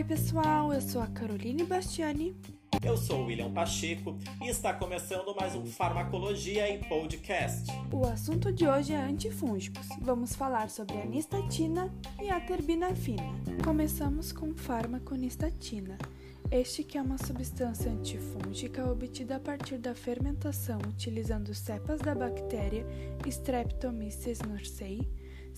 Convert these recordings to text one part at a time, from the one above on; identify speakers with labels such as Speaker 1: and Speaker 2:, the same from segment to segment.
Speaker 1: Oi, pessoal, eu sou a Caroline Bastiani.
Speaker 2: Eu sou o William Pacheco e está começando mais um Farmacologia em Podcast.
Speaker 1: O assunto de hoje é antifúngicos. Vamos falar sobre a nistatina e a terbinafina. Começamos com fármaco nistatina. Este que é uma substância antifúngica obtida a partir da fermentação utilizando cepas da bactéria Streptomyces norsei.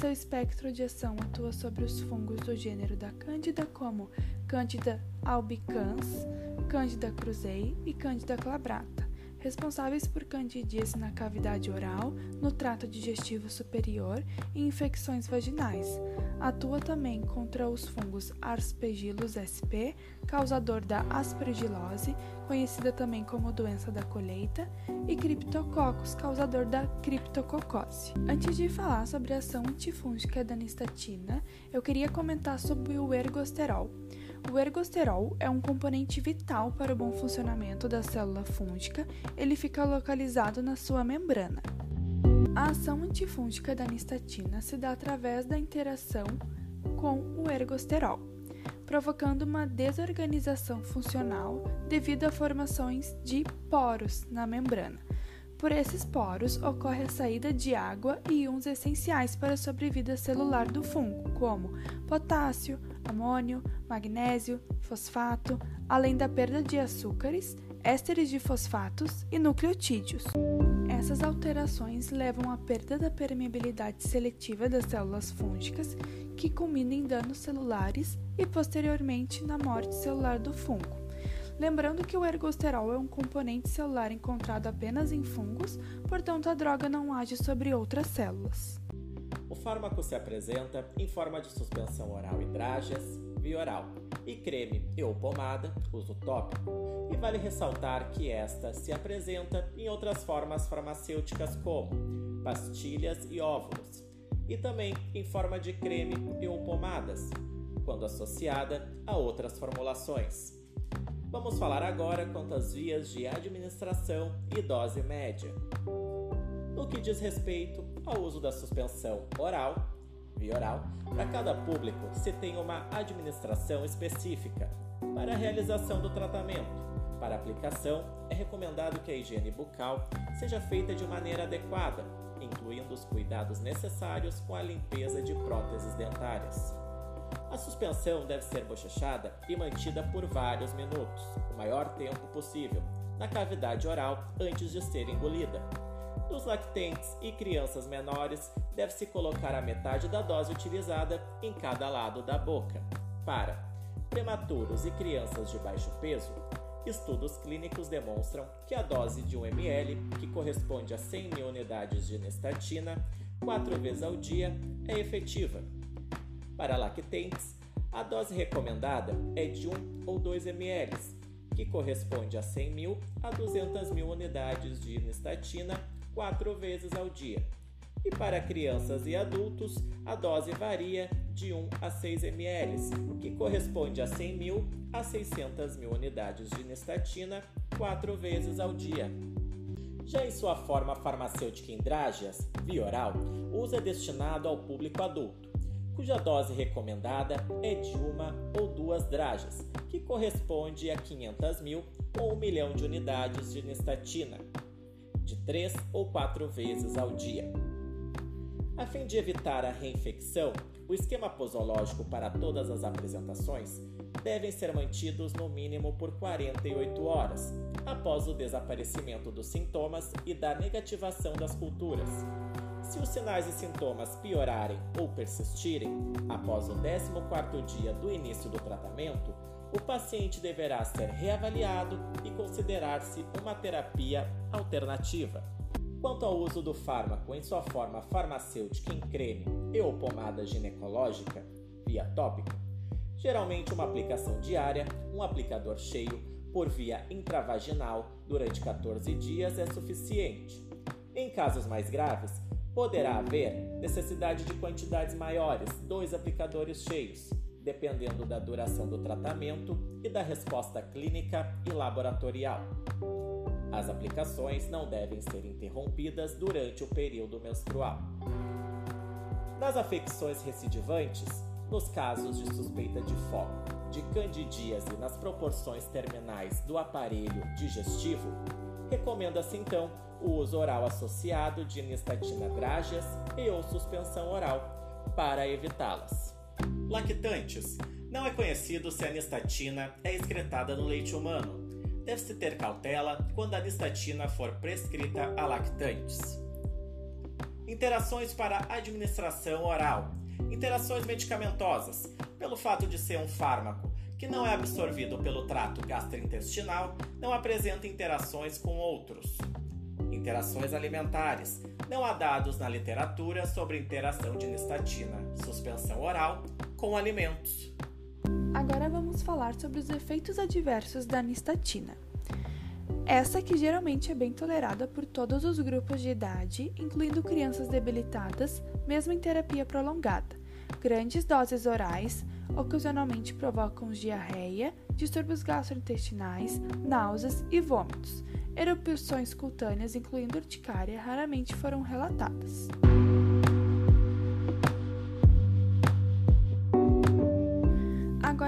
Speaker 1: Seu espectro de ação atua sobre os fungos do gênero da Cândida como Cândida albicans, Cândida cruzei e Cândida glabrata responsáveis por candidíase na cavidade oral, no trato digestivo superior e infecções vaginais. Atua também contra os fungos Aspergillus sp, causador da aspergilose, conhecida também como doença da colheita, e Cryptococcus, causador da criptococose. Antes de falar sobre a ação antifúngica da nistatina, eu queria comentar sobre o ergosterol. O ergosterol é um componente vital para o bom funcionamento da célula fúngica, ele fica localizado na sua membrana. A ação antifúngica da nistatina se dá através da interação com o ergosterol, provocando uma desorganização funcional devido a formações de poros na membrana. Por esses poros ocorre a saída de água e íons essenciais para a sobrevida celular do fungo, como potássio, amônio, magnésio, fosfato, além da perda de açúcares, ésteres de fosfatos e nucleotídeos. Essas alterações levam à perda da permeabilidade seletiva das células fúngicas, que culmina em danos celulares e posteriormente na morte celular do fungo. Lembrando que o ergosterol é um componente celular encontrado apenas em fungos, portanto a droga não age sobre outras células.
Speaker 2: O fármaco se apresenta em forma de suspensão oral hidrágeas, via oral, e creme ou pomada, uso tópico, e vale ressaltar que esta se apresenta em outras formas farmacêuticas como pastilhas e óvulos, e também em forma de creme ou pomadas, quando associada a outras formulações. Vamos falar agora quanto às vias de administração e dose média. No que diz respeito ao uso da suspensão oral, via oral, para cada público se tem uma administração específica para a realização do tratamento. Para aplicação, é recomendado que a higiene bucal seja feita de maneira adequada, incluindo os cuidados necessários com a limpeza de próteses dentárias. A suspensão deve ser bochechada e mantida por vários minutos, o maior tempo possível, na cavidade oral antes de ser engolida. Nos lactentes e crianças menores, deve-se colocar a metade da dose utilizada em cada lado da boca. Para prematuros e crianças de baixo peso, estudos clínicos demonstram que a dose de 1 ml, que corresponde a 100 mil unidades de nestatina, quatro vezes ao dia, é efetiva para lactentes, a dose recomendada é de 1 ou 2 ml, que corresponde a 100 mil a 200 mil unidades de nistatina quatro vezes ao dia. E para crianças e adultos, a dose varia de 1 a 6 ml, que corresponde a 100 mil a 600 mil unidades de nistatina quatro vezes ao dia. Já em sua forma farmacêutica em via oral, o uso é destinado ao público adulto cuja dose recomendada é de uma ou duas drajas, que corresponde a 500 mil ou 1 milhão de unidades de nistatina, de 3 ou 4 vezes ao dia. A fim de evitar a reinfecção, o esquema posológico para todas as apresentações devem ser mantidos no mínimo por 48 horas, após o desaparecimento dos sintomas e da negativação das culturas, se os sinais e sintomas piorarem ou persistirem após o 14º dia do início do tratamento, o paciente deverá ser reavaliado e considerar-se uma terapia alternativa. Quanto ao uso do fármaco em sua forma farmacêutica em creme e ou pomada ginecológica, via tópica, geralmente uma aplicação diária, um aplicador cheio, por via intravaginal durante 14 dias é suficiente. Em casos mais graves, Poderá haver necessidade de quantidades maiores, dois aplicadores cheios, dependendo da duração do tratamento e da resposta clínica e laboratorial. As aplicações não devem ser interrompidas durante o período menstrual. Nas afecções recidivantes, nos casos de suspeita de foco de candidíase nas proporções terminais do aparelho digestivo, recomenda-se então o uso oral associado de nistatina drágeas e ou suspensão oral para evitá-las. Lactantes. Não é conhecido se a nistatina é excretada no leite humano. Deve-se ter cautela quando a nistatina for prescrita a lactantes. Interações para administração oral. Interações medicamentosas. Pelo fato de ser um fármaco que não é absorvido pelo trato gastrointestinal, não apresenta interações com outros. Interações alimentares. Não há dados na literatura sobre interação de nistatina, suspensão oral, com alimentos.
Speaker 1: Agora vamos falar sobre os efeitos adversos da nistatina. Essa que geralmente é bem tolerada por todos os grupos de idade, incluindo crianças debilitadas, mesmo em terapia prolongada. Grandes doses orais ocasionalmente provocam diarreia, distúrbios gastrointestinais, náuseas e vômitos. Erupções cutâneas, incluindo urticária, raramente foram relatadas.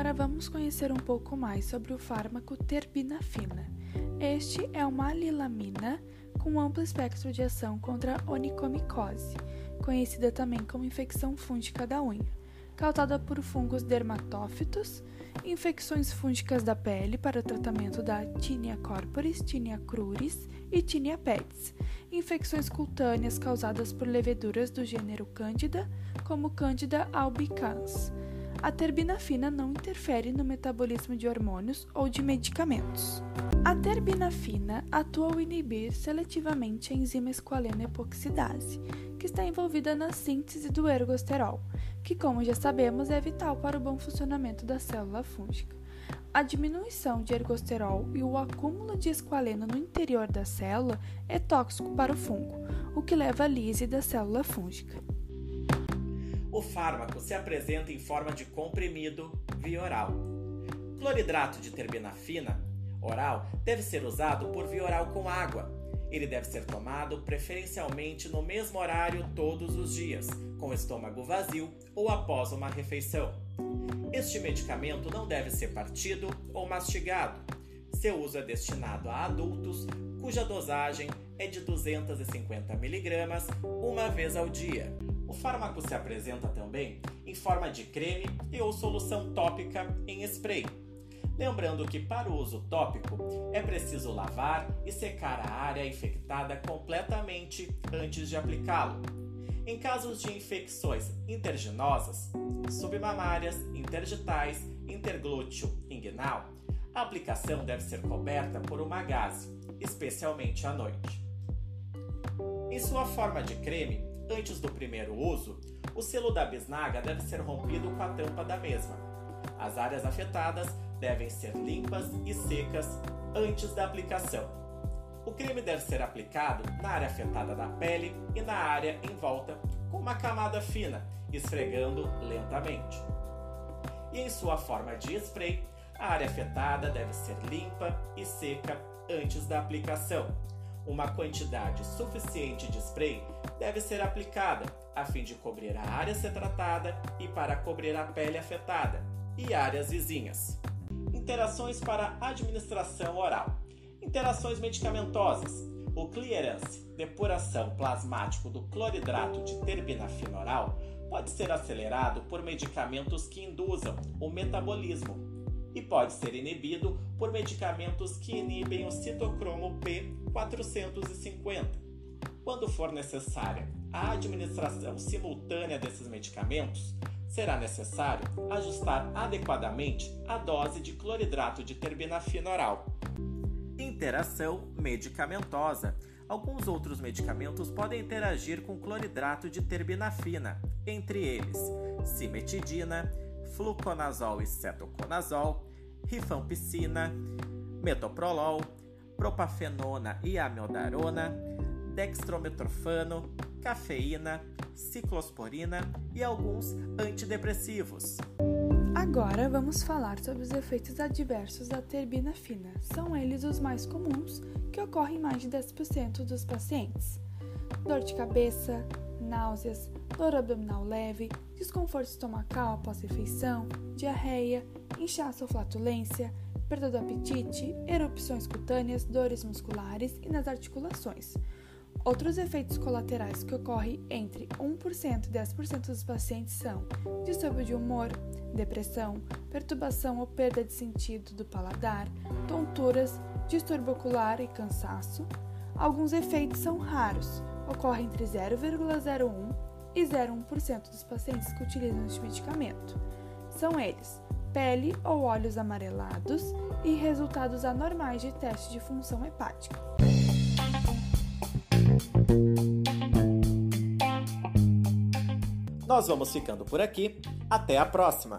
Speaker 1: Agora vamos conhecer um pouco mais sobre o fármaco terbinafina. Este é uma alilamina com amplo espectro de ação contra onicomicose, conhecida também como infecção fúngica da unha, causada por fungos dermatófitos, infecções fúngicas da pele para o tratamento da tinea corporis, tinea cruris e tinea pedis, infecções cutâneas causadas por leveduras do gênero Candida, como Candida albicans. A terbinafina não interfere no metabolismo de hormônios ou de medicamentos. A terbinafina atua ao inibir seletivamente a enzima esqualeno epoxidase, que está envolvida na síntese do ergosterol, que, como já sabemos, é vital para o bom funcionamento da célula fúngica. A diminuição de ergosterol e o acúmulo de esqualeno no interior da célula é tóxico para o fungo, o que leva à lise da célula fúngica.
Speaker 2: O fármaco se apresenta em forma de comprimido via oral. Cloridrato de terbinafina oral deve ser usado por via oral com água. Ele deve ser tomado preferencialmente no mesmo horário todos os dias, com estômago vazio ou após uma refeição. Este medicamento não deve ser partido ou mastigado. Seu uso é destinado a adultos cuja dosagem é de 250 mg uma vez ao dia. O fármaco se apresenta também em forma de creme e ou solução tópica em spray. Lembrando que para o uso tópico é preciso lavar e secar a área infectada completamente antes de aplicá-lo. Em casos de infecções interginosas, submamárias, interditais, interglúteo, inguinal, a aplicação deve ser coberta por uma gaze, especialmente à noite. Em sua forma de creme, Antes do primeiro uso, o selo da bisnaga deve ser rompido com a tampa da mesma. As áreas afetadas devem ser limpas e secas antes da aplicação. O creme deve ser aplicado na área afetada da pele e na área em volta com uma camada fina, esfregando lentamente. E em sua forma de spray, a área afetada deve ser limpa e seca antes da aplicação uma quantidade suficiente de spray deve ser aplicada a fim de cobrir a área a ser tratada e para cobrir a pele afetada e áreas vizinhas. Interações para administração oral. Interações medicamentosas. O clearance, depuração plasmático do cloridrato de terbinafina oral, pode ser acelerado por medicamentos que induzam o metabolismo e pode ser inibido por medicamentos que inibem o citocromo P450. Quando for necessária a administração simultânea desses medicamentos, será necessário ajustar adequadamente a dose de cloridrato de terbinafina oral. Interação medicamentosa. Alguns outros medicamentos podem interagir com cloridrato de terbinafina, entre eles cimetidina, fluconazol e cetoconazol, rifampicina, metoprolol, propafenona e amiodarona, dextrometorfano, cafeína, ciclosporina e alguns antidepressivos.
Speaker 1: Agora vamos falar sobre os efeitos adversos da terbinafina. São eles os mais comuns, que ocorrem em mais de 10% dos pacientes: dor de cabeça, náuseas, dor abdominal leve, desconforto estomacal após refeição, diarreia, inchaço ou flatulência, perda do apetite, erupções cutâneas, dores musculares e nas articulações. Outros efeitos colaterais que ocorrem entre 1% e 10% dos pacientes são distúrbio de humor, depressão, perturbação ou perda de sentido do paladar, tonturas, distúrbio ocular e cansaço. Alguns efeitos são raros, ocorrem entre 0,01 e 0,1% dos pacientes que utilizam este medicamento. São eles: pele ou olhos amarelados e resultados anormais de teste de função hepática.
Speaker 2: Nós vamos ficando por aqui. Até a próxima!